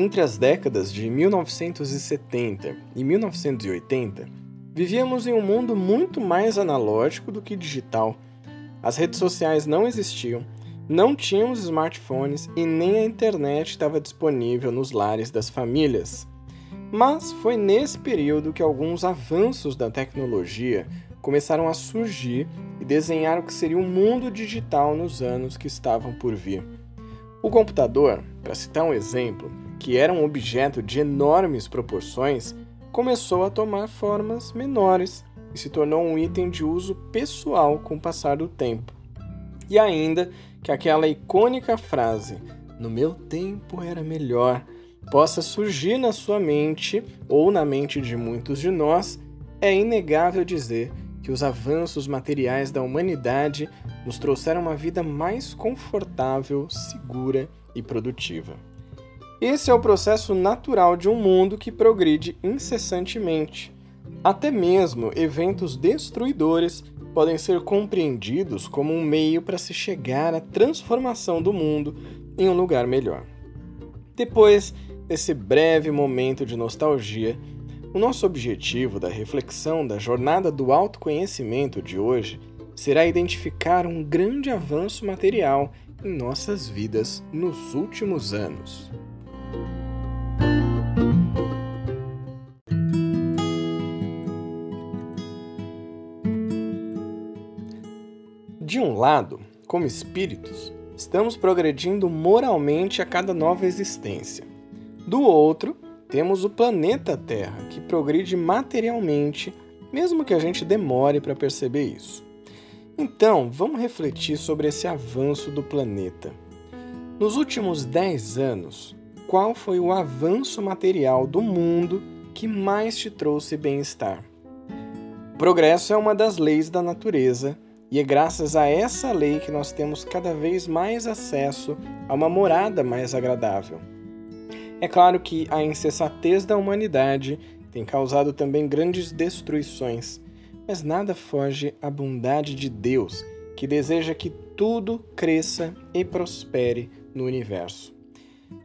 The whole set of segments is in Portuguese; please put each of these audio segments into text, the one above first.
Entre as décadas de 1970 e 1980, vivíamos em um mundo muito mais analógico do que digital. As redes sociais não existiam, não tínhamos smartphones e nem a internet estava disponível nos lares das famílias. Mas foi nesse período que alguns avanços da tecnologia começaram a surgir e desenhar o que seria o um mundo digital nos anos que estavam por vir. O computador, para citar um exemplo, que era um objeto de enormes proporções, começou a tomar formas menores e se tornou um item de uso pessoal com o passar do tempo. E ainda que aquela icônica frase, no meu tempo era melhor, possa surgir na sua mente ou na mente de muitos de nós, é inegável dizer que os avanços materiais da humanidade nos trouxeram uma vida mais confortável, segura e produtiva. Esse é o processo natural de um mundo que progride incessantemente. Até mesmo eventos destruidores podem ser compreendidos como um meio para se chegar à transformação do mundo em um lugar melhor. Depois desse breve momento de nostalgia, o nosso objetivo da reflexão da jornada do autoconhecimento de hoje será identificar um grande avanço material em nossas vidas nos últimos anos. De um lado, como espíritos, estamos progredindo moralmente a cada nova existência. Do outro, temos o planeta Terra, que progride materialmente, mesmo que a gente demore para perceber isso. Então, vamos refletir sobre esse avanço do planeta. Nos últimos 10 anos, qual foi o avanço material do mundo que mais te trouxe bem-estar? Progresso é uma das leis da natureza e é graças a essa lei que nós temos cada vez mais acesso a uma morada mais agradável. É claro que a insensatez da humanidade tem causado também grandes destruições, mas nada foge à bondade de Deus, que deseja que tudo cresça e prospere no universo.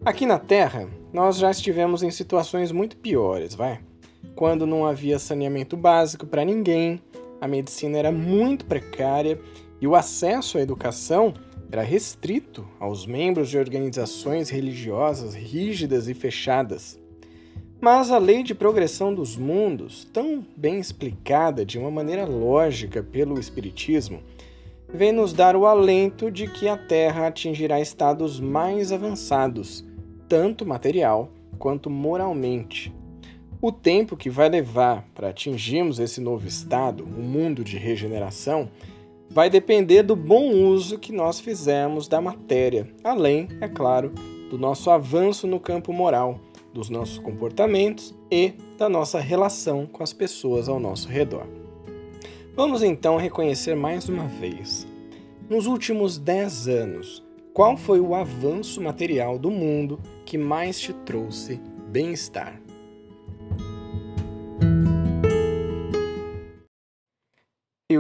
Aqui na Terra, nós já estivemos em situações muito piores, vai? Quando não havia saneamento básico para ninguém, a medicina era muito precária e o acesso à educação era restrito aos membros de organizações religiosas rígidas e fechadas. Mas a lei de progressão dos mundos, tão bem explicada de uma maneira lógica pelo Espiritismo, vem nos dar o alento de que a Terra atingirá estados mais avançados, tanto material quanto moralmente. O tempo que vai levar para atingirmos esse novo estado, um mundo de regeneração, vai depender do bom uso que nós fizermos da matéria, além, é claro, do nosso avanço no campo moral, dos nossos comportamentos e da nossa relação com as pessoas ao nosso redor. Vamos então reconhecer mais uma vez. Nos últimos 10 anos, qual foi o avanço material do mundo que mais te trouxe bem-estar?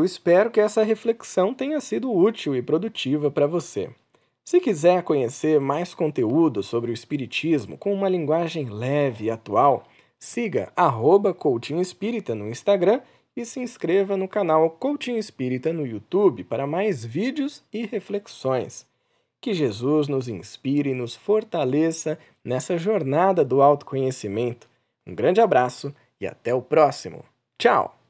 Eu espero que essa reflexão tenha sido útil e produtiva para você. Se quiser conhecer mais conteúdo sobre o Espiritismo com uma linguagem leve e atual, siga arroba Espírita no Instagram e se inscreva no canal Coaching Espírita no YouTube para mais vídeos e reflexões. Que Jesus nos inspire e nos fortaleça nessa jornada do autoconhecimento. Um grande abraço e até o próximo. Tchau!